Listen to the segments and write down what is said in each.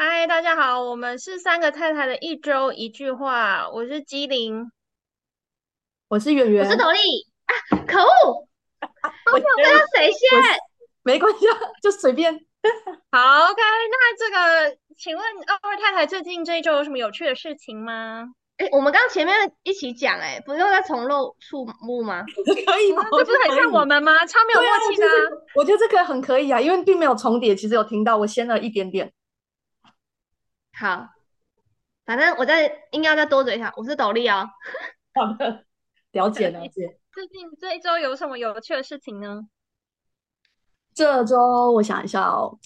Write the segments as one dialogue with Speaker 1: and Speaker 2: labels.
Speaker 1: 嗨，大家好，我们是三个太太的一周一句话，我是机灵，
Speaker 2: 我是圆圆，
Speaker 3: 我是斗笠啊！可恶，
Speaker 2: 我
Speaker 3: 这要谁先？
Speaker 2: 没关系，啊，就随便。
Speaker 1: 好，OK，那这个，请问二位太太最近这一周有什么有趣的事情吗？
Speaker 3: 哎，我们刚前面一起讲，哎，不用再重露触目吗？
Speaker 2: 可以吗？
Speaker 1: 这不是很像我们吗？超没有默契的。
Speaker 2: 我觉得这个很可以啊，因为并没有重叠，其实有听到我先了一点点。
Speaker 3: 好，反正我再应该再多嘴一下，我是斗笠
Speaker 2: 哦。好的，了解了解。
Speaker 1: 最近这一周有什么有趣的事情呢？
Speaker 2: 这周我想一下哦，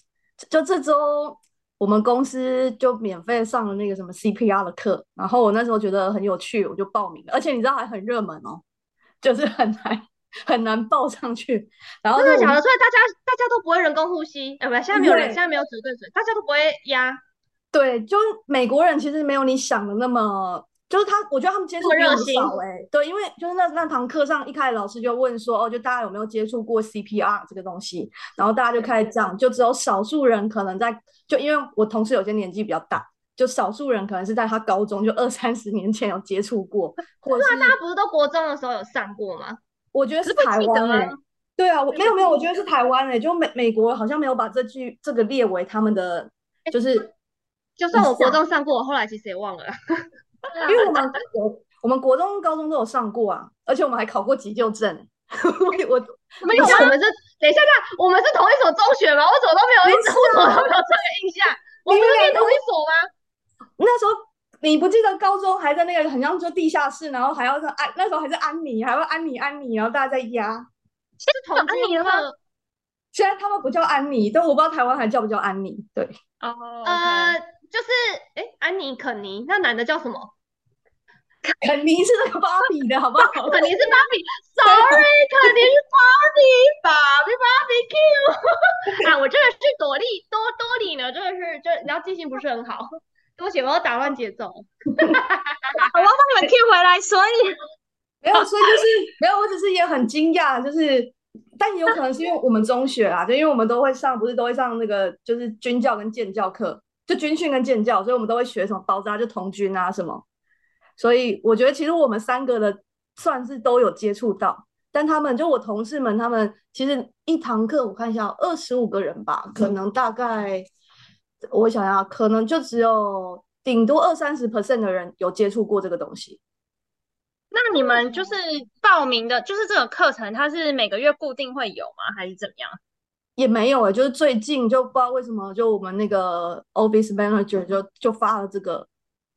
Speaker 2: 就这周我们公司就免费上了那个什么 CPR 的课，然后我那时候觉得很有趣，我就报名了。而且你知道还很热门哦，就是很难很难报上去。然后
Speaker 3: 真的假的？所以大家大家都不会人工呼吸？哎，不，现在没有人，现在没有嘴对嘴，大家都不会压。
Speaker 2: 对，就美国人其实没有你想的那么，就是他，我觉得他们接触比较少哎。对，因为就是那那堂课上一开始老师就问说，哦，就大家有没有接触过 CPR 这个东西？然后大家就开始讲，就只有少数人可能在，就因为我同事有些年纪比较大，就少数人可能是在他高中就二三十年前有接触过，或者是
Speaker 3: 大家不是都国中的时候有上过吗？
Speaker 2: 我觉得是台湾哎，对啊，我没有没有，我觉得是台湾哎，就美美国好像没有把这句这个列为他们的，就是。
Speaker 3: 就算我国中上过，我后来其实也忘了，
Speaker 2: 因为我们我我们国中、高中都有上过啊，而且我们还考过急救证。我
Speaker 3: 没有，我们是等一下，看我们是同一所中学吗？我怎么都没有一直，我怎么都没有这个印象？我们是同一所吗？
Speaker 2: 那时候你不记得高中还在那个很像就地下室，然后还要是安那时候还是安妮，还要安妮安妮，然后大家在压，
Speaker 3: 是同安妮了吗？
Speaker 2: 现在他们不叫安妮，但我不知道台湾还叫不叫安妮。对，
Speaker 1: 哦，呃。
Speaker 3: 就是哎，安妮肯尼，那男的叫什么？
Speaker 2: 肯尼是那个芭比的好不好？
Speaker 3: 肯尼是芭比，Sorry，肯尼是芭比，芭比芭比 Q。啊，我这个是朵莉多多莉呢，这个是就然后记性不是很好，对不起，我要打乱节奏。我
Speaker 1: 要把你们 Q 回来，所以
Speaker 2: 没有，所以就是没有，我只是也很惊讶，就是但也有可能是因为我们中学啊，就因为我们都会上，不是都会上那个就是军教跟建教课。就军训跟建教，所以我们都会学什么包扎，就童军啊什么。所以我觉得其实我们三个的算是都有接触到，但他们就我同事们，他们其实一堂课我看一下，二十五个人吧，可能大概我想要可能就只有顶多二三十 percent 的人有接触过这个东西。
Speaker 1: 那你们就是报名的，就是这个课程，它是每个月固定会有吗？还是怎么样？
Speaker 2: 也没有哎，就是最近就不知道为什么，就我们那个 office manager 就就发了这个，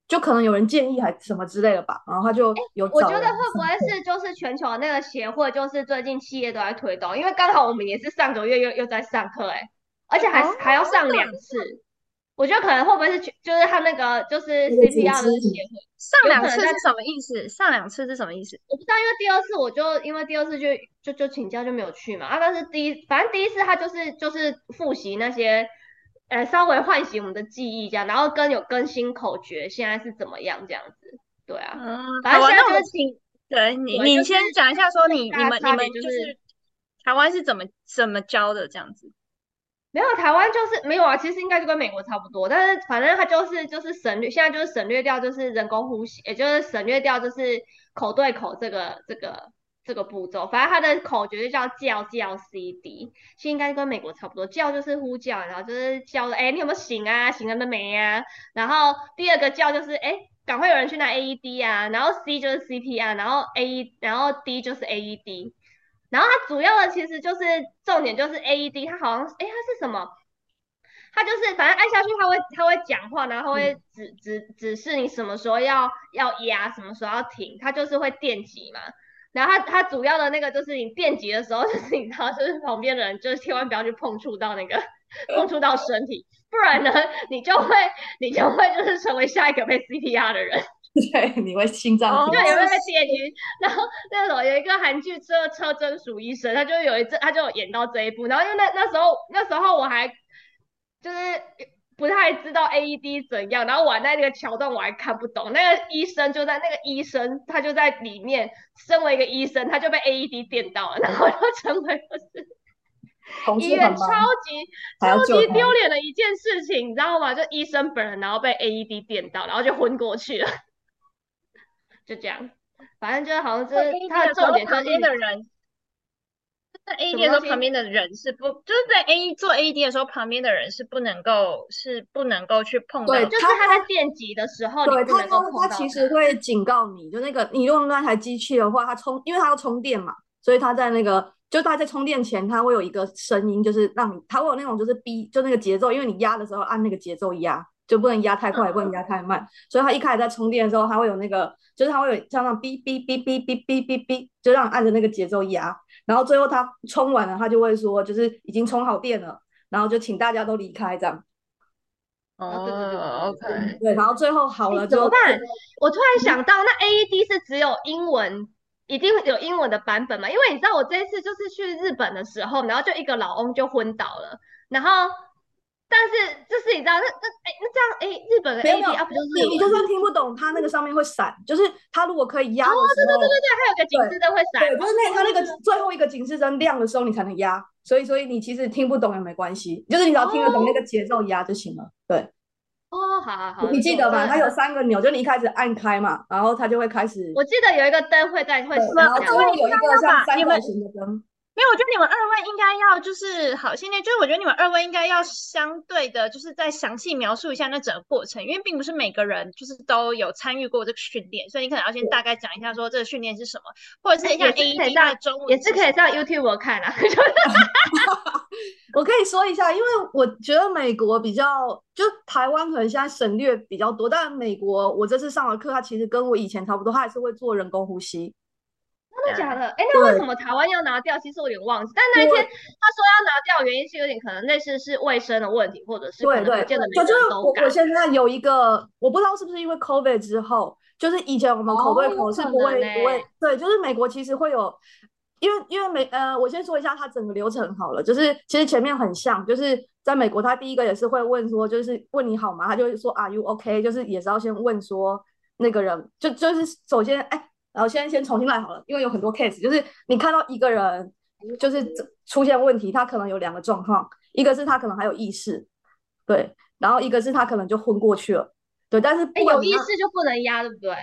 Speaker 2: 就可能有人建议还什么之类的吧，然后他就有。
Speaker 3: 我觉得会不会是就是全球那个协会，就是最近企业都在推动，因为刚好我们也是上个月又又在上课哎，而且还还要上两次。我觉得可能会不会是就是他那个就是 CPR 的协会
Speaker 1: 上两次是什么意思？上两次是什么意思？
Speaker 3: 我不知道，因为第二次我就因为第二次就就就请假就没有去嘛啊！但是第一反正第一次他就是就是复习那些呃稍微唤醒我们的记忆这样，然后跟有更新口诀现在是怎么样这样子？对啊，反正现在就是请
Speaker 1: 对你你先讲一下说你你们你们就是台湾是怎么怎么教的这样子。
Speaker 3: 没有台湾就是没有啊，其实应该就跟美国差不多，但是反正它就是就是省略，现在就是省略掉就是人工呼吸，也就是省略掉就是口对口这个这个这个步骤，反正它的口诀就叫叫叫 C D，其实应该跟美国差不多，叫就是呼叫，然后就是叫哎你有没有醒啊，醒了没啊，然后第二个叫就是哎赶快有人去拿 A E D 啊，然后 C 就是 C P R，然后 A 然后 D 就是 A E D。然后它主要的其实就是重点就是 AED，它好像哎它是什么？它就是反正按下去它会它会讲话，然后会指指指示你什么时候要要压，什么时候要停，它就是会电击嘛。然后它它主要的那个就是你电击的时候，就是你知道就是旁边的人就是千万不要去碰触到那个碰触到身体，不然呢你就会你就会就是成为下一个被 CPR 的人。
Speaker 2: 对，你会心脏
Speaker 3: 对，有没有在电击？然后那时候有一个韩剧《车车真属医生》，他就有一次他就演到这一部。然后因为那那时候那时候我还就是不太知道 AED 怎样，然后我在那个桥段我还看不懂。那个医生就在那个医生他就在里面，身为一个医生他就被 AED 电到了，然后就成为就是
Speaker 2: 同
Speaker 3: 医院超级超级丢脸的一件事情，你知道吗？就医生本人然后被 AED 电到，然后就昏过去了，就这样。反正就是好像就
Speaker 1: 在
Speaker 3: 是他的
Speaker 1: 的时候
Speaker 3: 重点就
Speaker 1: 旁边
Speaker 3: 是
Speaker 1: 的人，在 AED
Speaker 3: 么
Speaker 1: 的时候旁边的人是不，就是在 A 做 AED 的时候，旁边的人是不能够是不能够去碰到
Speaker 2: 对。
Speaker 3: 就是
Speaker 2: 他
Speaker 3: 他在电击的时候，
Speaker 2: 对他
Speaker 3: 不能够
Speaker 2: 他他
Speaker 3: 碰到
Speaker 2: 其实会警告你，就那个你用那台机器的话，它充，因为它要充电嘛，所以它在那个就它在充电前，它会有一个声音，就是让你它会有那种就是逼，就那个节奏，因为你压的时候按那个节奏压，就不能压太快，也不能压太慢，所以它一开始在充电的时候，它会有那个，就是它会有像那种哔哔哔哔哔哔哔哔，就让按着那个节奏压，然后最后它充完了，它就会说就是已经充好电了，然后就请大家都离开这样。
Speaker 3: 哦对对对
Speaker 2: 然后最后好了之后，
Speaker 3: 怎么办？我突然想到，那 AED 是只有英文，一定有英文的版本嘛？因为你知道，我这一次就是去日本的时候，然后就一个老翁就昏倒了，然后但是就是你知道，那那哎那这样哎，日本的
Speaker 2: 没有没有
Speaker 3: AED 啊不就是
Speaker 2: 你你就算听不懂，它那个上面会闪，就是它如果可以压的
Speaker 3: 哦，
Speaker 2: 时候，
Speaker 3: 对对对对对，还有个警示灯会闪，
Speaker 2: 对，就是那它那个最后一个警示灯亮的时候，你才能压。所以所以你其实听不懂也没关系，就是你只要听得懂那个节奏压就行了。对，
Speaker 3: 哦，好好好，
Speaker 2: 你记得吧？它有三个钮，就你一开始按开嘛，然后它就会开始，
Speaker 3: 我记得有一个灯会在会
Speaker 2: 然后最后有一个像三角形的灯。
Speaker 1: 没有，我觉得你们二位应该要就是好，现在就是我觉得你们二位应该要相对的，就是再详细描述一下那整个过程，因为并不是每个人就是都有参与过这个训练，所以你可能要先大概讲一下说这个训练是什么，或者是像
Speaker 3: 也是可以
Speaker 1: AED
Speaker 3: 上
Speaker 1: 它的中文
Speaker 3: 也是可以
Speaker 1: 什么
Speaker 3: 上 YouTube 我看啊，
Speaker 2: 我可以说一下，因为我觉得美国比较，就台湾可能现在省略比较多，但美国我这次上的课，它其实跟我以前差不多，它还是会做人工呼吸。
Speaker 3: 真的假的？哎，那为什么台湾要拿掉？其实我有点忘记。但那一天他说要拿掉，原因是有点可能类似是卫生的问题，或者是可
Speaker 2: 对对，就就是我我。现在有一个，我不知道是不是因为 COVID 之后，就是以前我们口对口是不会、
Speaker 3: 能
Speaker 2: 不会
Speaker 3: 欸，
Speaker 2: 对，就是美国其实会有，因为因为美呃，我先说一下它整个流程好了，就是其实前面很像，就是在美国，他第一个也是会问说，就是问你好吗？他就会说 Are you OK？就是也是要先问说那个人，就就是首先哎，然后先先重新来好了，因为有很多 case，就是你看到一个人就是这出现问题，他可能有两个状况，一个是他可能还有意识，对，然后一个是他可能就昏过去了，对，但是
Speaker 3: 哎，
Speaker 2: 不管怎么样
Speaker 3: 有意识就不能压，对不对？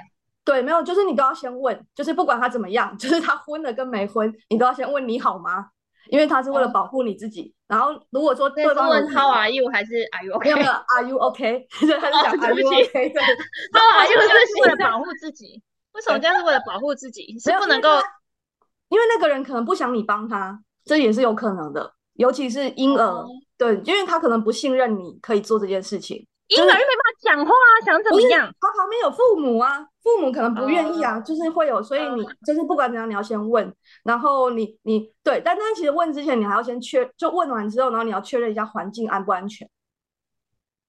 Speaker 2: 对，没有，就是你都要先问，就是不管他怎么样，就是他昏了跟没昏，你都要先问你好吗？因为他是为了
Speaker 3: 哦
Speaker 2: 保护你自己。然后如果说对方有意
Speaker 3: How are you 还是 Are you
Speaker 2: 没有
Speaker 3: OK？
Speaker 2: 没有，Are you OK？对，他是讲 Are
Speaker 3: 不
Speaker 2: you
Speaker 3: 起
Speaker 2: OK？对
Speaker 3: you
Speaker 1: 什么
Speaker 3: 是
Speaker 1: 是为了保护自己？为什么这样是为了保护自己？是不能够
Speaker 2: 因为那个人可能不想你帮他，这也是有可能的，尤其是婴儿，
Speaker 3: 哦
Speaker 2: 对，因为他可能不信任你可以做这件事情。
Speaker 1: 婴儿又没办法讲话啊，想怎么样？
Speaker 2: 他旁边有父母啊，父母可能不愿意啊，
Speaker 1: 哦
Speaker 2: 就是会有，所以你
Speaker 1: 嗯
Speaker 2: 就是不管怎样，你要先问，然后你你对，但但其实问之前你还要先确，就问完之后，然后你要确认一下环境安不安全，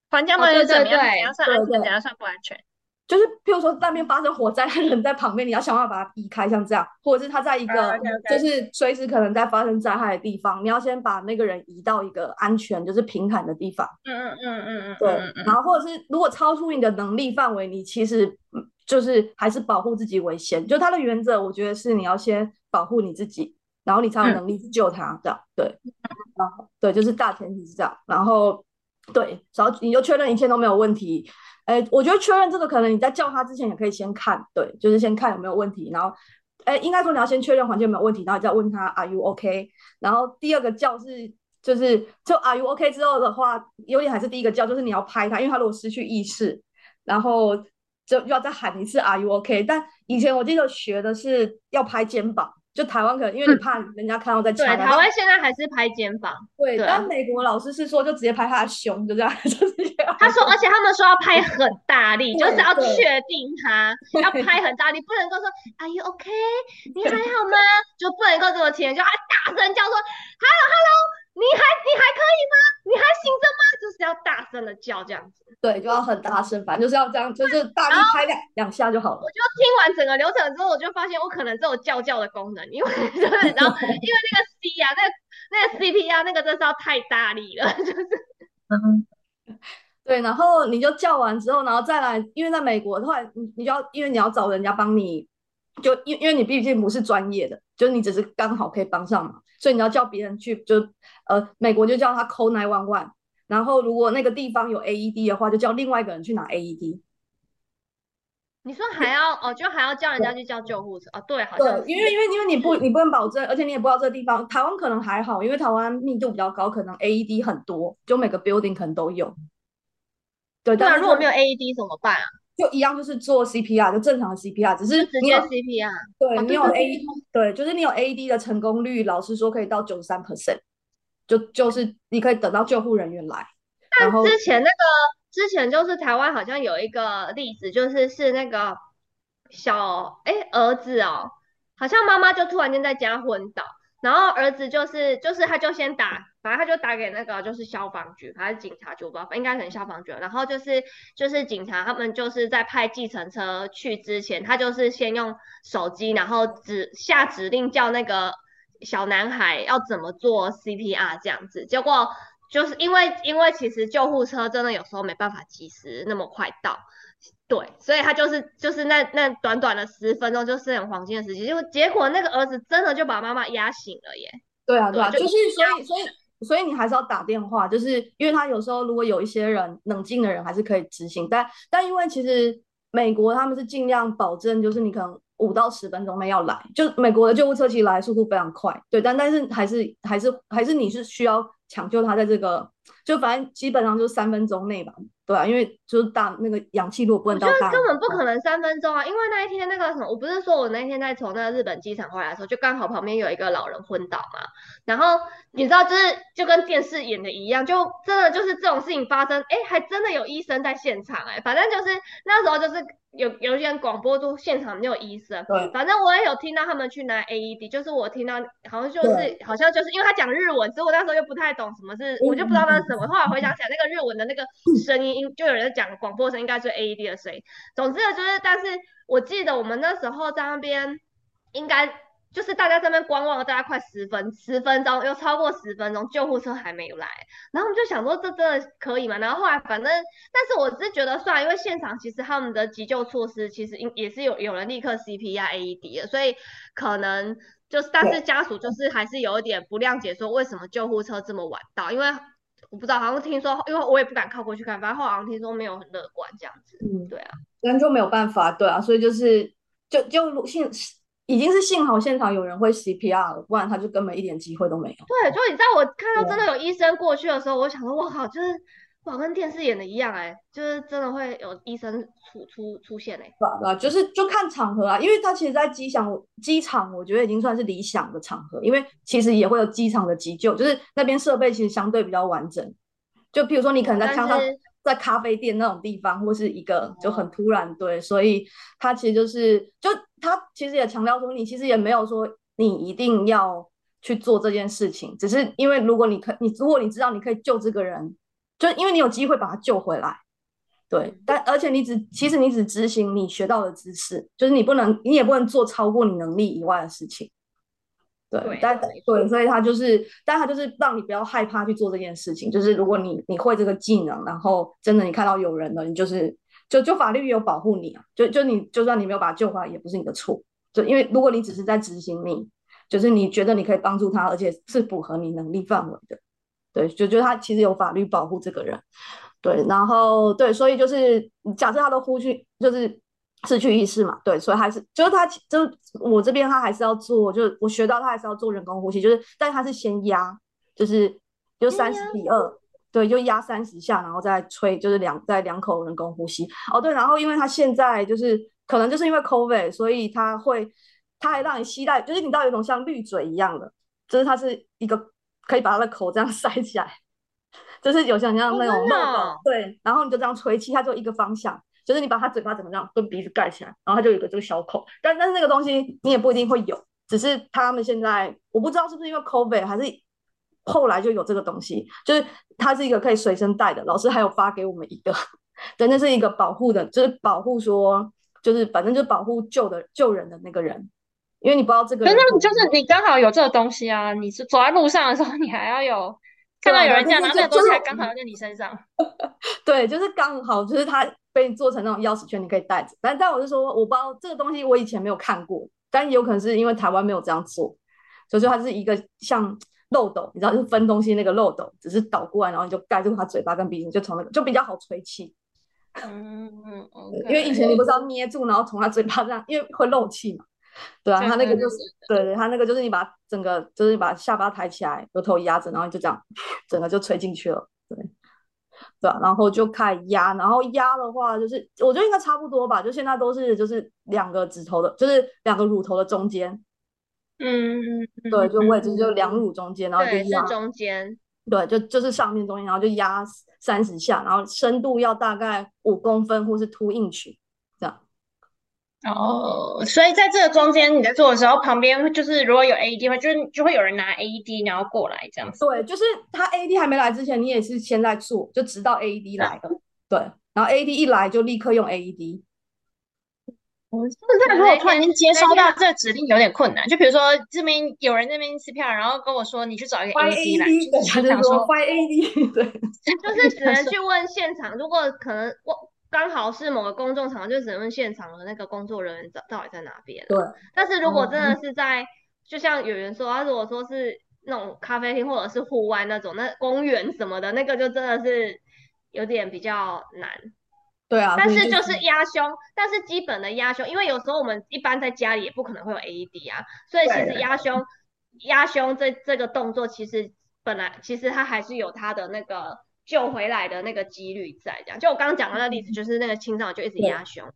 Speaker 1: 环境怎么样？怎样算安全？怎样算不安全？
Speaker 2: 就是譬如说那边发生火灾，人在旁边，你要想办法把它避开，像这样，或者是他在一个就是随时可能在发生灾害的地方，你要先把那个人移到一个安全，就是平坦的地方。
Speaker 1: 嗯嗯嗯嗯嗯
Speaker 2: 对，然后或者是如果超出你的能力范围，你其实嗯就是还是保护自己为先。就他的原则，我觉得是你要先保护你自己，然后你才有
Speaker 1: 嗯
Speaker 2: 能力去救他。这样对，然后对，就是大前提是这样。然后对，然后你就确认一切都没有问题。哎，我觉得确认这个可能你在叫他之前也可以先看，对，就是先看有没有问题，然后。哎，应该说你要先确认环境有没有问题，然后你再问他 Are you OK？然后第二个叫是就是就 Are you OK 之后的话，有点还是第一个叫，就是你要拍他，因为他如果失去意识，然后就又要再喊一次 Are you OK？但以前我记得学的是要拍肩膀，就台湾可能因为你怕人家看到再
Speaker 3: 对，
Speaker 2: 掐他，
Speaker 3: 台湾现在还是拍肩膀。
Speaker 2: 对，但美国老师是说就直接拍他的胸，就这样，就是这样。
Speaker 3: 他说，而且他们说要拍很大力，就是要确定他，要拍很大力，不能够说 Are you OK？你还好吗？就不能够这么轻，就还大声叫说 Hello Hello，你还你还可以吗？你还行着吗？就是要大声的叫这样子。
Speaker 2: 对，就要很大声，反正就是要这样，就是大力拍两两下就好了
Speaker 3: 我。就听完整个流程之后，我就发现我可能只有叫叫的功能，因为就是然后因为那个 C 啊，那个那个 CPR 那个真是要太大力了，就是
Speaker 1: 嗯
Speaker 2: 对，然后你就叫完之后，然后再来，因为在美国的话，你你就要，因为你要找人家帮你就因因为你毕竟不是专业的，就是你只是刚好可以帮上忙，所以你要叫别人去，就呃美国就叫他 call nine one one，然后如果那个地方有 AED 的话，就叫另外一个人去拿 AED。
Speaker 3: 你说还要哦，就还要叫人家去叫救护车啊？对，好像，
Speaker 2: 因为因为因为你不你不能保证，而且你也不知道这个地方，台湾可能还好，因为台湾密度比较高，可能 AED 很多，就每个 building 可能都有。对，
Speaker 3: 对啊，
Speaker 2: 但是就
Speaker 3: 如果没有 AED 怎么办啊？
Speaker 2: 就一样，就是做 CPR，就正常的 CPR，只是
Speaker 3: 直接
Speaker 2: 你有
Speaker 3: CPR。
Speaker 2: 对你有 A 对，就是你有 AED 的成功率，老师说可以到九十三 percent，就就是你可以等到救护人员来，但
Speaker 3: 之前那个之前就是台湾好像有一个例子，就是是那个小哎儿子哦，好像妈妈就突然间在家昏倒，然后儿子就是就是他就先打，反正他就打给那个就是消防局还是警察局，我不知道，应该可能消防局，然后就是就是警察他们就是在派计程车去之前，他就是先用手机，然后指下指令叫那个小男孩要怎么做 CPR 这样子，结果。就是因为因为其实救护车真的有时候没办法及时那么快到，对，所以他就是就是那那短短的十分钟就是很黄金的时间，就结果那个儿子真的就把妈妈压醒了耶。
Speaker 2: 对啊，对啊，
Speaker 3: 就
Speaker 2: 是所以所以所以你还是要打电话，就是因为他有时候如果有一些人冷静的人还是可以执行，但但因为其实美国他们是尽量保证，就是你可能五到十分钟内要来，就美国的救护车其实来速度非常快，对，但但是还是还是还是你是需要抢救他在这个，就反正基本上就是三分钟内吧，对啊，因为就是大那个氧气如果不能到大，
Speaker 3: 根本不可能三分钟啊，因为那一天那个什么，我不是说我那天在从那个日本机场回来的时候，就刚好旁边有一个老人昏倒嘛，然后你知道，就是就跟电视演的一样，就真的就是这种事情发生，哎，还真的有医生在现场，哎，反正就是那时候就是有有些人广播都现场没有医生，
Speaker 2: 对
Speaker 3: 反正我也有听到他们去拿 AED，就是我听到好像就是好像就是因为他讲日文，所以我那时候又不太懂什么是，我就不知道那是什么。后来回想起来，那个日文的那个声音，就有人讲广播声，应该是 AED 的声音。总之呢，就是，但是我记得我们那时候在那边，应该就是大家在那边观望了大概快十分十分钟，又超过十分钟，救护车还没有来。然后我们就想说，这真的可以吗？然后后来反正，但是我是觉得算了，因为现场其实他们的急救措施其实应也是有有人立刻 CPR AED 的，所以可能就是，但是家属就是还是有一点不谅解，说为什么救护车这么晚到？因为我不知道，好像听说，因为我也不敢靠过去看，反正后来好像听说没有很乐观这样子。
Speaker 2: 嗯，
Speaker 3: 对啊，
Speaker 2: 人就没有办法，对啊，所以就是就就幸已经是幸好现场有人会 CPR 了，不然他就根本一点机会都没有。
Speaker 3: 对，就你知道我看到真的有医生过去的时候，我想说，我靠，就是哇，跟电视演的一样哎、就是真的会有医生出出出现哎、
Speaker 2: 对啊，对啊，就是就看场合啊，因为他其实，在机场机场，我觉得已经算是理想的场合，因为其实也会有机场的急救，就是那边设备其实相对比较完整。就比如说你可能在
Speaker 3: 但
Speaker 2: 看到
Speaker 3: 是
Speaker 2: 在咖啡店那种地方，或是一个就很突然，对，所以他其实就是就他其实也强调说，你其实也没有说你一定要去做这件事情，只是因为如果你可你如果你知道你可以救这个人，就因为你有机会把他救回来。对，但而且你只其实你只执行你学到的知识，就是你不能，你也不能做超过你能力以外的事情。对，
Speaker 3: 对
Speaker 2: 但对，所以他就是，但他就是让你不要害怕去做这件事情。就是如果你你会这个技能，然后真的你看到有人了，你就是就就法律也有保护你啊，就就你就算你没有把他救回来，也不是你的错。就因为如果你只是在执行你，就是你觉得你可以帮助他，而且是符合你能力范围的，对，就觉得他其实有法律保护这个人。对，然后对，所以就是假设他都呼吸就是失去意识嘛，对，所以还是就是他就是我这边他还是要做，就是我学到他还是要做人工呼吸，就是但是他是先压，就是就三十比二，对，就压三十下，然后再吹，就是两在两口人工呼吸。哦，对，然后因为他现在就是可能就是因为 COVID，所以他会他还让你吸带，就是你知道有一种像滤嘴一样的，就是它是一个可以把他的口这样 塞起来。就是有像像那种漏斗
Speaker 3: 哦
Speaker 2: 对，然后你就这样吹气，它就一个方向，就是你把它嘴巴怎么样跟鼻子盖起来，然后它就有个这个小口，但但是那个东西你也不一定会有，只是他们现在我不知道是不是因为 COVID 还是后来就有这个东西，就是它是一个可以随身带的，老师还有发给我们一个，对，那是一个保护的，就是保护说就是反正就保护救的救人的那个人，因为你不知道这个人
Speaker 1: 可是就是你刚好有这个东西啊，你是走在路上的时候，你还要有 看到有人这样，然后那个东西还刚好在你身上。
Speaker 2: 对，就是刚好就是它被做成那种钥匙圈，你可以带着。但但我是说，我不知道这个东西我以前没有看过，但也有可能是因为台湾没有这样做，所以说它是一个像漏斗，你知道，就是分东西那个漏斗，只是倒过来，然后你就盖住他嘴巴跟鼻子，就从那个就比较好吹气。
Speaker 3: 嗯
Speaker 2: 因为以前你不是要捏住，然后从他嘴巴这样，因为会漏气嘛。对啊，
Speaker 1: 对
Speaker 2: 它那个就是对对，他那个就是你把整个就是你把下巴抬起来，额头压着，然后你就这样整个就吹进去了。对。对啊，然后就开始压，然后压的话就是我觉得应该差不多吧，就现在都是就是两个指头的，就是两个乳头的中间，
Speaker 1: 嗯嗯嗯，
Speaker 2: 对，就
Speaker 1: 嗯
Speaker 2: 位置就两乳中间，然后就压，
Speaker 3: 中间。
Speaker 2: 对，就就是上面中间，然后就压三十下，然后深度要大概五公分或是 two inch 这样。
Speaker 1: 哦，所以在这个中间你在做的时候，旁边就是如果有 AED 会，就是就会有人拿 AED 然后过来这样子。
Speaker 2: 对，就是他 AED 还没来之前，你也是先在做，就直到 AED 来了，对，然后 AED 一来就立刻用 AED。
Speaker 1: 现在如果突然间接收到这个指令有点困难，就比如说这边有人那边撕票，然后跟我说你去找一个
Speaker 2: Fire
Speaker 1: AED 来就是
Speaker 2: 他就说
Speaker 1: 想说
Speaker 2: Fire AED，对，
Speaker 3: 就是只能去问现场，如果可能我刚好是某个公众场合，就只能问现场的那个工作人员到到底在哪边。
Speaker 2: 对，
Speaker 3: 但是如果真的是在，就像有人说，他如果说是那种咖啡厅或者是户外那种，那公园什么的，那个就真的是有点比较难。
Speaker 2: 对啊，
Speaker 3: 但是就是压胸，但是基本的压胸，因为有时候我们一般在家里也不可能会有 AED 啊，所以其实
Speaker 2: 对
Speaker 3: 压胸压胸这这个动作，其实本来其实它还是有它的那个救回来的那个几率在。这样，就我刚刚讲的那个例子，就是那个青少年就一直
Speaker 2: 对。
Speaker 3: 压胸，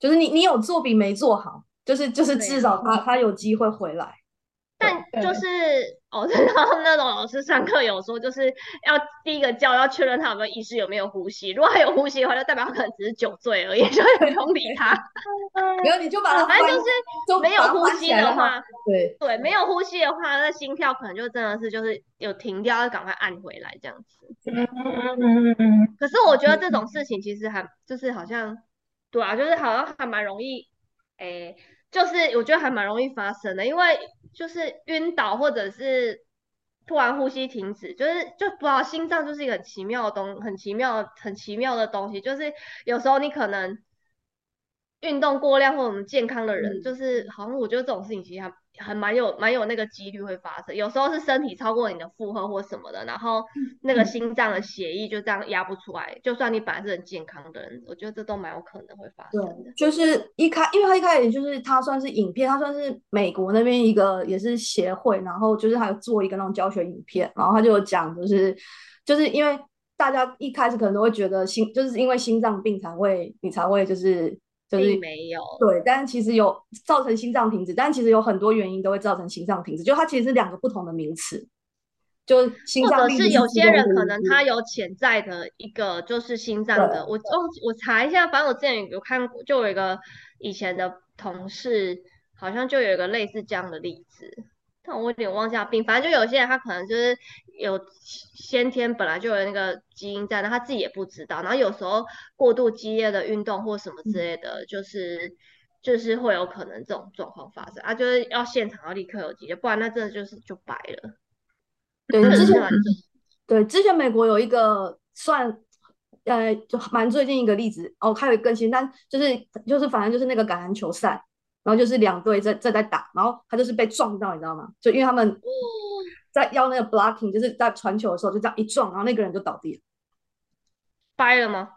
Speaker 2: 就是你你有做比没做好，就是就是至少他他有机会回来。
Speaker 3: 但就是哦，然后那种老师上课有说，就是要第一个叫要确认他有没有意识，有没有呼吸。如果他有呼吸的话，就代表他可能只是酒醉而已，就不用理他。
Speaker 2: 没有你就把他，
Speaker 3: 反正就是
Speaker 2: 就
Speaker 3: 没有呼吸的话，
Speaker 2: 对
Speaker 3: 对，没有呼吸的话，那心跳可能就真的是就是有停掉，要赶快按回来这样子。
Speaker 1: 嗯嗯嗯嗯
Speaker 3: 可是我觉得这种事情其实还就是好像，对啊，就是好像还蛮容易，诶，就是我觉得还蛮容易发生的，因为就是晕倒或者是突然呼吸停止，就是就不知道心脏就是一个很奇妙的东，很奇妙很奇妙的东西，就是有时候你可能运动过量或者我们健康的人，
Speaker 2: 嗯。
Speaker 3: 就是好像我觉得这种事情其实还还蛮有蛮有那个几率会发生。有时候是身体超过你的负荷或什么的，然后那个心脏的血液就这样压不出来。就算你本来是很健康的人，我觉得这都蛮有可能会发生的。
Speaker 2: 对，就是一开，因为他一开始就是他算是影片，他算是美国那边一个也是协会，然后就是他有做一个那种教学影片，然后他就有讲，就是就是因为大家一开始可能都会觉得心，就是因为心脏病才会你才会就是就是
Speaker 3: 没有，
Speaker 2: 对，但是其实有造成心脏停止，但其实有很多原因都会造成心脏停止，就它其实是两个不同的名词，就心
Speaker 3: 或者
Speaker 2: 脏
Speaker 3: 是有些人可能他有潜在的一个就是心脏的，
Speaker 2: 我
Speaker 3: 我哦我查一下，反正我之前有看过，就有一个以前的同事，好像就有一个类似这样的例子，但我有点忘记他病，反正就有些人他可能就是有先天本来就有那个基因在，那他自己也不知道，然后有时候过度激烈的运动或什么之类的，就是就是会有可能这种状况发生啊，就是要现场要立刻有急救，不然那真的就是就白了。
Speaker 2: 对，之前对，之前美国有一个算，呃，就蛮最近一个例子哦，还有更新，但就是就是反正就是那个橄榄球赛，然后就是两队在在在打，然后他就是被撞到，你知道吗？就因为他们在要那个 blocking，就是在传球的时候就这样一撞，然后那个人就倒地了，
Speaker 3: 掰了吗？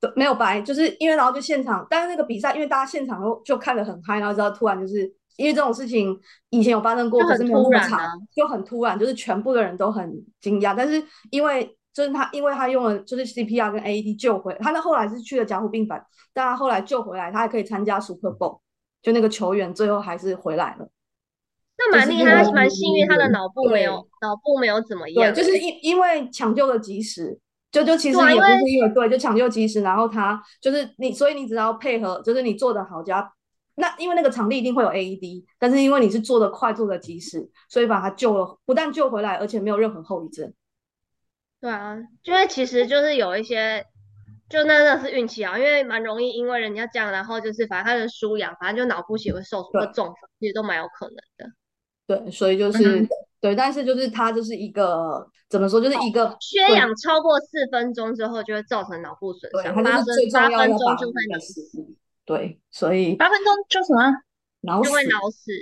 Speaker 2: 对，没有掰，就是因为然后就现场，但是那个比赛因为大家现场都就看得很嗨，然后知道突然就是因为这种事情以前有发生过，可是没有那么长
Speaker 3: 突然啊，
Speaker 2: 就很突然，就是全部的人都很惊讶。但是因为就是他，因为他用了就是 CPR 跟 AED 救回他，那后来是去了甲骨病房，但他后来救回来，他还可以参加 Super Bowl，就那个球员最后还是回来了。
Speaker 3: 那蛮厉害，蛮幸运，他的脑部没有
Speaker 2: 对
Speaker 3: 脑部没有怎么
Speaker 2: 对，
Speaker 3: 样。
Speaker 2: 就是因因为抢救的及时，就就其实也不是因为对，就抢救及时，然后他就是你，所以你只要配合，就是你做的好加。那因为那个场地一定会有 AED，但是因为你是做的快、做的及时，所以把他救了，不但救回来，而且没有任何后遗症。
Speaker 3: 对啊，因为其实就是有一些，就那那是运气啊，因为蛮容易因为人家这样，然后就是反正他的输氧，反正就脑部血会受损或
Speaker 2: 对
Speaker 3: 中风，其实都蛮有可能的。
Speaker 2: 对，所以就是、
Speaker 1: 嗯
Speaker 2: 对，但是就是它就是一个怎么说，就是一个
Speaker 3: 缺氧超过四分钟之后就会造成脑部损，伤，
Speaker 2: 它就是
Speaker 3: 八分八分钟就会脑死，
Speaker 2: 对，所以
Speaker 1: 八分钟就什么？
Speaker 3: 就会脑死。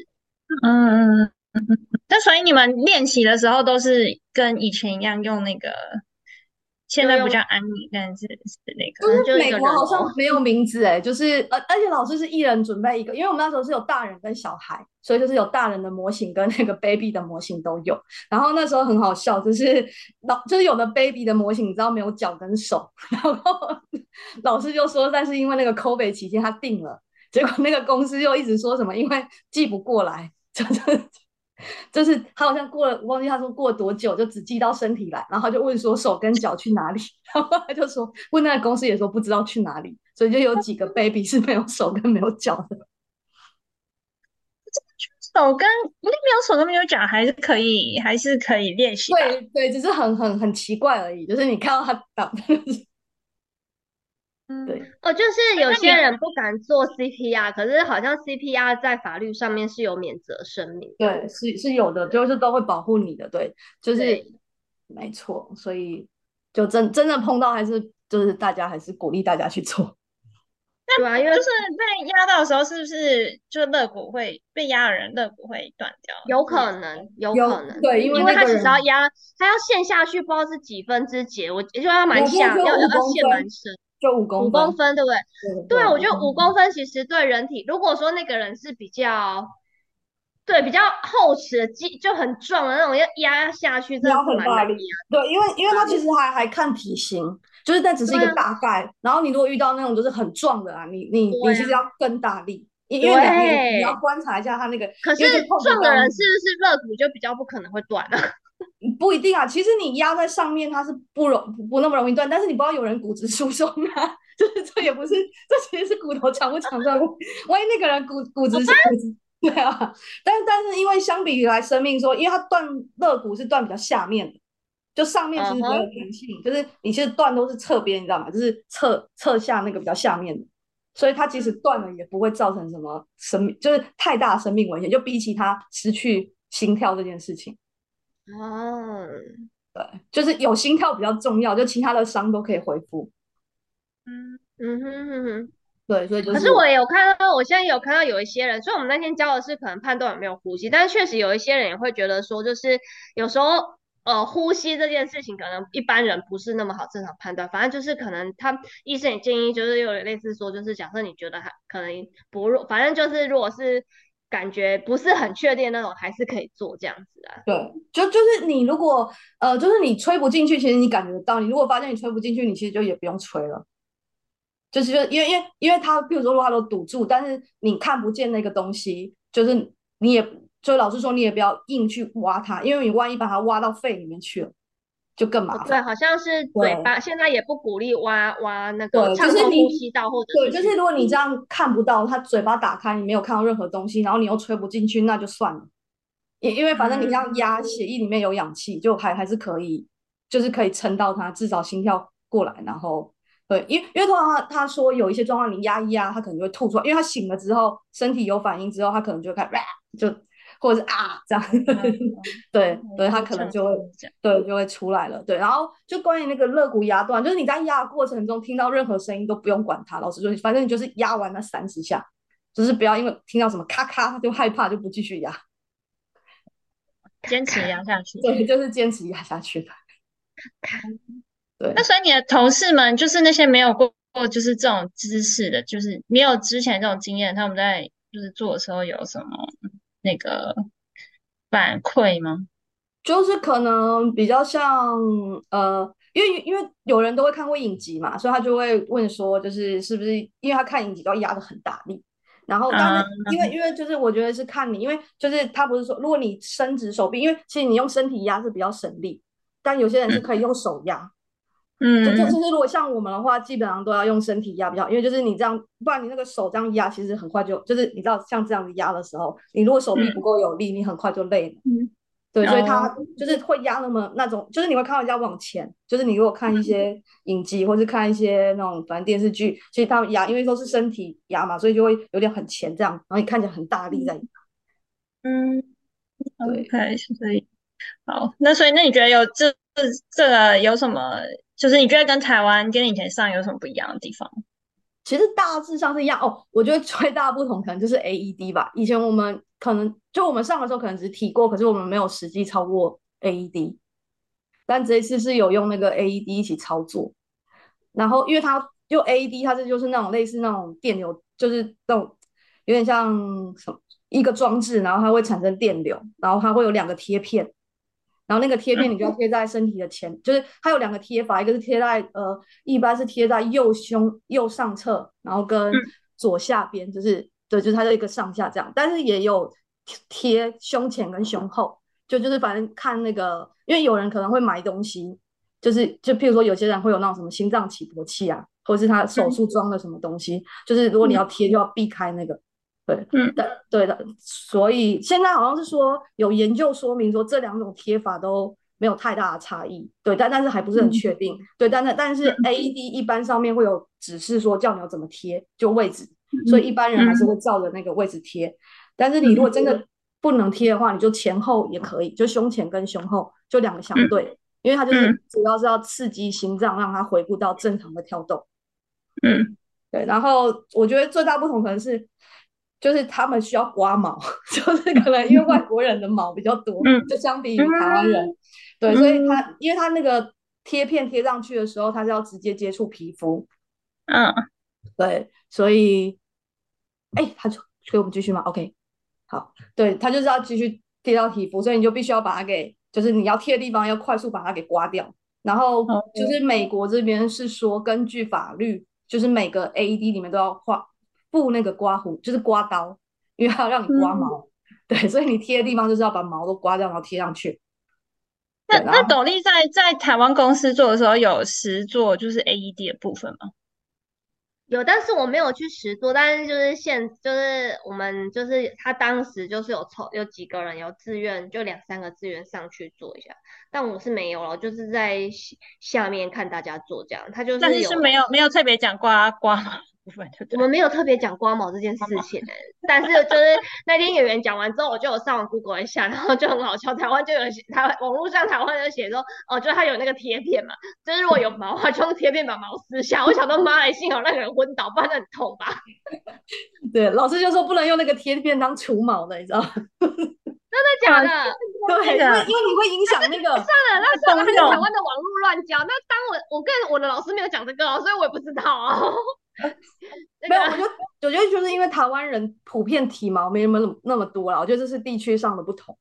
Speaker 1: 嗯嗯嗯嗯嗯。那所以你们练习的时候都是跟以前一样用那个，现在不叫安妮，但是是那个。
Speaker 3: 就是
Speaker 2: 美国好像没有名字哎，就是而而且老师是一人准备一个，因为我们那时候是有大人跟小孩，所以就是有大人的模型跟那个 baby 的模型都有。然后那时候很好笑，就是老就是有的 baby 的模型你知道没有脚跟手，然后 老师就说，但是因为那个 COVID 期间他定了，结果那个公司又一直说什么因为寄不过来，就是。就是他好像过了，我忘记他说过了多久，就只寄到身体来，然后他就问说手跟脚去哪里，然后他就说问那个公司也说不知道去哪里，所以就有几个 baby 是没有手跟没有脚的。
Speaker 1: 手跟那没有手跟没有脚还是可以，还是可以练习吧。
Speaker 2: 对对，只是很很很奇怪而已，就是你看到他挡，
Speaker 1: 嗯
Speaker 2: 对
Speaker 3: 哦，就是有些人不敢做 CPR，可是好像 CPR 在法律上面是有免责声明。
Speaker 2: 对是是有的，就是都会保护你的，对，就是没错，所以就真真的碰到还是就是大家还是鼓励大家去做。
Speaker 3: 对啊，因为
Speaker 1: 就是被压到的时候，是不是就肋骨会被压的人肋骨会断掉？
Speaker 3: 有可能，有
Speaker 2: 有
Speaker 3: 可能，
Speaker 2: 对因为
Speaker 3: 因为他其
Speaker 2: 那个人
Speaker 3: 实要压，他要陷下去，不知道是几分之几，我就要蛮
Speaker 2: 我觉得
Speaker 3: 下，
Speaker 2: 就五
Speaker 3: 要要陷蛮深，
Speaker 2: 就五公
Speaker 3: 五公分，对不对？对啊，我觉得五公分其实对人体，如果说那个人是比较，对比较厚实的肌，就很壮的那种，要压下去，真的
Speaker 2: 压
Speaker 3: 是
Speaker 2: 很大力。对，因为因为他其实还还看体型，就是那只是一个大概。然后你如果遇到那种就是很壮的啊，你你
Speaker 3: 啊
Speaker 2: 你其实要更大力，因因为你你要观察一下他那个，
Speaker 3: 可是壮的人是不是肋骨就比较不可能会断啊？
Speaker 2: 不一定啊。其实你压在上面，它是不容不不那么容易断，但是你不知道有人骨质疏松啊，就是这也不是，这其实是骨头强不强壮。万一那个人骨骨质是骨质。对啊，但但是因为相比于来生命说，因为它断肋骨是断比较下面的，就上面其实比较有
Speaker 3: 嗯
Speaker 2: 弹性，就是你其实断都是侧边，你知道吗？就是侧侧下那个比较下面的，所以它即使断了也不会造成什么生命，就是太大的生命危险，就比起它失去心跳这件事情，
Speaker 3: 哦，
Speaker 2: 对，就是有心跳比较重要，就其他的伤都可以恢复。
Speaker 1: 嗯，
Speaker 3: 嗯哼哼哼。
Speaker 2: 对，所以就是
Speaker 3: 可是我也有看到，我现在有看到有一些人，所以我们那天教的是可能判断有没有呼吸，但是确实有一些人也会觉得说，就是有时候呃呼吸这件事情，可能一般人不是那么好正常判断，反正就是可能他医生也建议，就是有点类似说，就是假设你觉得他可能不弱，反正就是如果是感觉不是很确定那种，还是可以做这样子啊。
Speaker 2: 对，就就是你如果呃，就是你吹不进去，其实你感觉到。你如果发现你吹不进去，你其实就也不用吹了。就是就因为因为因为它，比如说如果它都堵住，但是你看不见那个东西，就是你也就老师说你也不要硬去挖它，因为你万一把它挖到肺里面去了，就更麻烦对，
Speaker 3: 好像是嘴巴，现在也不鼓励挖挖那个，畅通
Speaker 2: 就是你
Speaker 3: 呼吸道或者
Speaker 2: 对，就是如果你这样看不到，他嘴巴打开，你没有看到任何东西，然后你又吹不进去，那就算了。因因为反正你这样压，血液里面有氧气，就还还是可以，就是可以撑到它至少心跳过来，然后对，因为因为通常他他说有一些状况你压一压，他可能就会吐出来，因为他醒了之后身体有反应之后，他可能就会开始就或者是啊这样，对对，他可能就会对就会出来了，对，然后就关于那个肋骨压断，就是你在压的过程中听到任何声音都不用管它，老师就反正你就是压完那三十下，就是不要因为听到什么咔咔就害怕就不继续压，
Speaker 1: 坚持压下去。
Speaker 2: 对，就是坚持压下去的。对，
Speaker 1: 那所以你的同事们，就是那些没有过过就是这种知识的，就是没有之前这种经验，他们在就是做的时候有什么那个反馈吗？
Speaker 2: 就是可能比较像呃，因为因为有人都会看过影集嘛，所以他就会问说，就是是不是因为他看影集都要压的很大力，然后当然因为因为就是我觉得是看你，因为就是他不是说如果你伸直手臂，因为其实你用身体压是比较省力，但有些人是可以用手压。
Speaker 1: 嗯，
Speaker 2: 就就就是如果像我们的话，基本上都要用身体压比较，因为就是你这样，不然你那个手这样压，其实很快就就是你知道像这样子压的时候，你如果手臂不够有力，你很快就累了。
Speaker 1: 嗯，
Speaker 2: 对，所以他
Speaker 1: 哦
Speaker 2: 就是会压那么那种，就是你会看到人家往前，就是你如果看一些影集或是看一些那种反正电视剧，其实他们压，因为都是身体压嘛，所以就会有点很前这样，然后你看起来很大力在压。
Speaker 1: 嗯
Speaker 2: 对
Speaker 1: ，OK，所以好，那所以那你觉得有这这个有什么？就是你觉得跟台湾跟以前上有什么不一样的地方？
Speaker 2: 其实大致上是一样哦。我觉得最大不同可能就是 AED 吧。以前我们可能就我们上的时候可能只提过，可是我们没有实际操过 AED。但这一次是有用那个 AED 一起操作。然后因为它用 AED，它这就是那种类似那种电流，就是那种有点像什么一个装置，然后它会产生电流，然后它会有两个贴片。然后那个贴片你就要贴在身体的前，就是它有两个贴法，一个是贴在呃，一般是贴在右胸右上侧，然后跟左下边，就是对，就是它的一个上下这样。但是也有贴胸前跟胸后，就就是反正看那个，因为有人可能会买东西，就是就譬如说有些人会有那种什么心脏起搏器啊，或者是他手术装的什么东西，就是如果你要贴就要避开那个。对，嗯。的，对的，所以现在好像是说有研究说明说这两种贴法都没有太大的差异，对，但但是还不是很确定，对，但是但是 AED 一般上面会有指示说叫你要怎么贴，就位置，所以一般人还是会照着那个位置贴，但是你如果真的不能贴的话，你就前后也可以，就胸前跟胸后就两个相对，因为它就是主要是要刺激心脏，让它回复到正常的跳动，
Speaker 1: 嗯，
Speaker 2: 对，然后我觉得最大不同可能是。就是他们需要刮毛，就是可能因为外国人的毛比较多，就相比于台湾人，对，所以他因为他那个贴片贴上去的时候，他是要直接接触皮肤，
Speaker 1: 嗯，
Speaker 2: 对，所以，哎，他就所以我们继续吗？OK，好，对他就是要继续贴到皮肤，所以你就必须要把它给，就是你要贴的地方要快速把它给刮掉，然后就是美国这边是说根据法律，就是每个 AED 里面都要画。布那个刮胡就是刮刀，因为要让你刮毛，对，所以你贴的地方就是要把毛都刮掉，然后贴上去。
Speaker 1: 那那斗笠在在台湾公司做的时候有实做就是 AED 的部分吗？
Speaker 3: 有，但是我没有去实做，但是就是现就是我们就是他当时就是有抽有几个人有自愿，就两三个自愿上去做一下，但我是没有了，就是在下面看大家做这样，他就是，
Speaker 1: 但是是没有没有特别讲刮刮吗？
Speaker 3: 我们没有特别讲刮毛这件事情，但是就是那天演员讲完之后，我就有上网 Google 一下，然后就很好笑，台湾就有台湾网络上台湾就写说，哦，就他有那个贴片嘛，就是如果有毛啊，就用贴片把毛撕下。我想到妈来，幸好那个人昏倒，不然很痛吧。
Speaker 2: 对，老师就说不能用那个贴片当除毛的，你知道吗？
Speaker 3: 真的假的？
Speaker 2: 对，因为因为你会影响那个。算
Speaker 3: 了，那算了，还是台湾的网络乱教。那当我我跟我的老师没有讲这个，所以我也不知道啊。
Speaker 2: 没有，我就我觉得就是因为台湾人普遍体毛没那么那么多了，我觉得这是地区上的不同。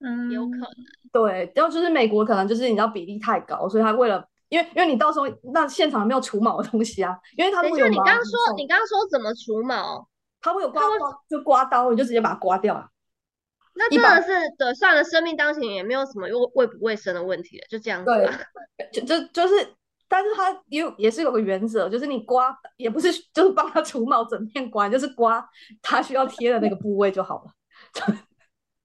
Speaker 3: 嗯，有可能。
Speaker 2: 对，然后就是美国可能就是你知道比例太高，所以他为了因为因为你到时候那现场没有除毛的东西啊，因为他如果有
Speaker 3: 你刚刚说你刚刚说怎么除毛？
Speaker 2: 他会有刮刮就刮刀，你就直接把它刮掉啊。
Speaker 3: 那真的是对，算了，生命当前也没有什么卫卫不卫生的问题了，就这样子。
Speaker 2: 对，就就就是。但是它也也是有个原则，就是你刮也不是就是帮他除毛整片刮，就是刮他需要贴的那个部位就好了。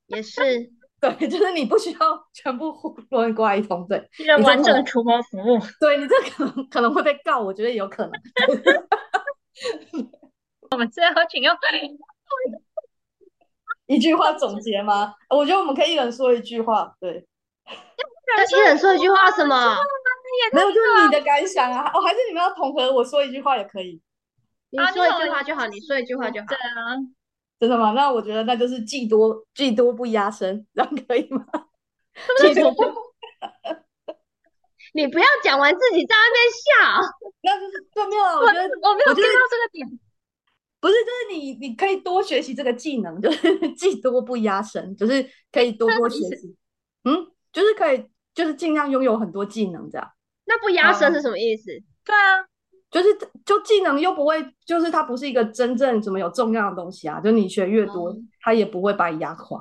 Speaker 3: 也是，
Speaker 2: 对，就是你不需要全部乱刮一通，对，
Speaker 1: 完整的除毛服务。
Speaker 2: 对你这可能可能会被告，我觉得有可能。
Speaker 1: 我们最后请用
Speaker 2: 一句话总结吗？我觉得我们可以一人说一句话，对。
Speaker 3: 一人说一句话什么？
Speaker 2: 没有，就是你的感想啊！哦，还是你们要统合，我说一句话也可以。
Speaker 3: 你说一句话就好，你说一句话就好。对
Speaker 1: 啊，
Speaker 2: 真的吗？那我觉得那就是技多技多不压身，这样可以吗？技多不，
Speaker 3: 你不要讲完自己在那边笑。
Speaker 2: 那就是对没有啊？我觉得
Speaker 1: 我没有听到这个点。
Speaker 2: 不是，就是你你可以多学习这个技能，就是技多不压身，就是可以多多学习。嗯，就是可以，就是尽量拥有很多技能这样。
Speaker 3: 那不压身是什么意思？
Speaker 1: 对啊，
Speaker 2: 就是就技能又不会，就是它不是一个真正怎么有重要的东西啊。就你学越多，它也不会把你压垮。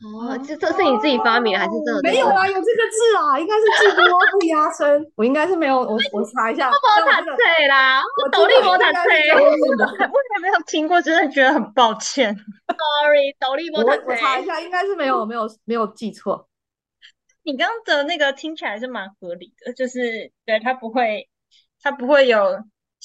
Speaker 3: 哦，这这是你自己发明的还是真的？
Speaker 2: 没有啊，有这个字啊，应该是技多不压身。我应该是没有，我我查一下。
Speaker 3: 摩塔车啦，我斗笠摩塔车。
Speaker 1: 我也没有听过，真的觉得很抱歉。
Speaker 3: Sorry，斗笠摩塔车。
Speaker 2: 我查一下，应该是没有，没有，没有记错。
Speaker 1: 你刚刚的那个听起来是蛮合理的，就是对他不会，他不会有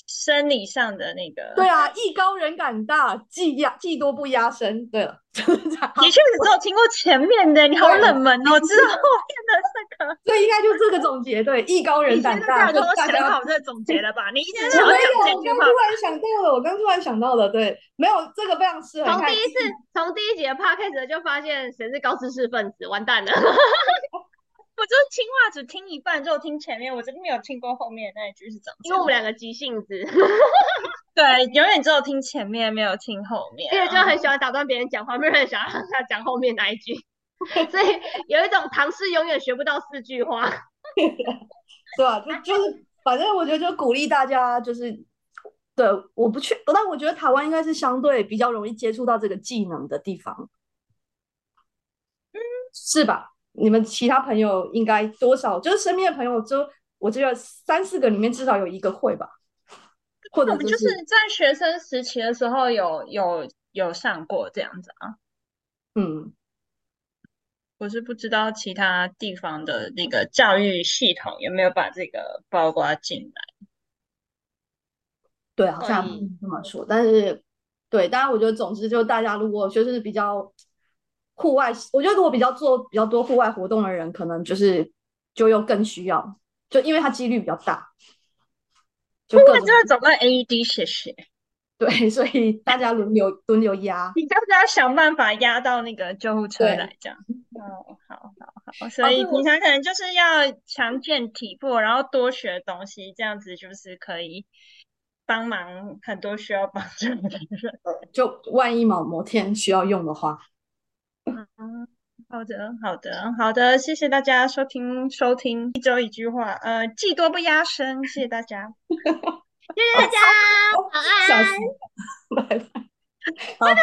Speaker 1: 生理上的那个。
Speaker 2: 对啊，艺高人胆大，技压技多不压身。对了，就是这样。
Speaker 1: 的确，只有听过前面的，你好冷门哦，知道后面的这个。
Speaker 2: 对，应该就这个总结。对，艺高人胆大，
Speaker 1: 就
Speaker 2: 大家
Speaker 1: 想好这个总结了吧？你一定
Speaker 2: 没有，
Speaker 1: 讲
Speaker 2: 我
Speaker 1: 这句话。
Speaker 2: 刚突然想到了，我刚突然想到了，对，没有这个非常适合。
Speaker 3: 从第一次，从第一节 podcast 就发现谁是高知识分子，完蛋了。
Speaker 1: 我就是听话只听一半，就听前面，我真的没有听过后面那一句是怎么。
Speaker 3: 因为我们两个急性子，
Speaker 1: 对，永远只有听前面，没有听后面。
Speaker 3: 因为就很喜欢打断别人讲话，没有人想让他讲后面那一句，所以有一种唐诗永远学不到四句话。
Speaker 2: 对吧？就就是，反正我觉得就鼓励大家，就是对，我不去，但我觉得台湾应该是相对比较容易接触到这个技能的地方，嗯，是吧？你们其他朋友应该多少就是身边的朋友，就我觉得三四个里面至少有一个会吧，或者
Speaker 1: 就是在学生时期的时候有有有上过这样子啊。
Speaker 2: 嗯，
Speaker 1: 我是不知道其他地方的那个教育系统有没有把这个包括进来。
Speaker 2: 对，好像这么说，但是对，当然我觉得总之就大家如果就是比较。户外，我觉得如果比较做比较多户外活动的人，可能就是就又更需要，就因为它几率比较大，
Speaker 1: 就各就会走到 AED 谢谢。
Speaker 2: 对，所以大家轮流轮流压，
Speaker 1: 你大家想办法压到那个救护车来，这样。哦，好好好，所以平常可能就是要强健体魄，然后多学东西，这样子就是可以帮忙很多需要帮助的人。
Speaker 2: 就万一某某天需要用的话。
Speaker 1: 嗯，好的，好的，好的，谢谢大家收听收听一周一句话，呃，技多不压身，谢谢大家，
Speaker 3: 谢谢大家，晚安，
Speaker 2: 拜拜，拜拜。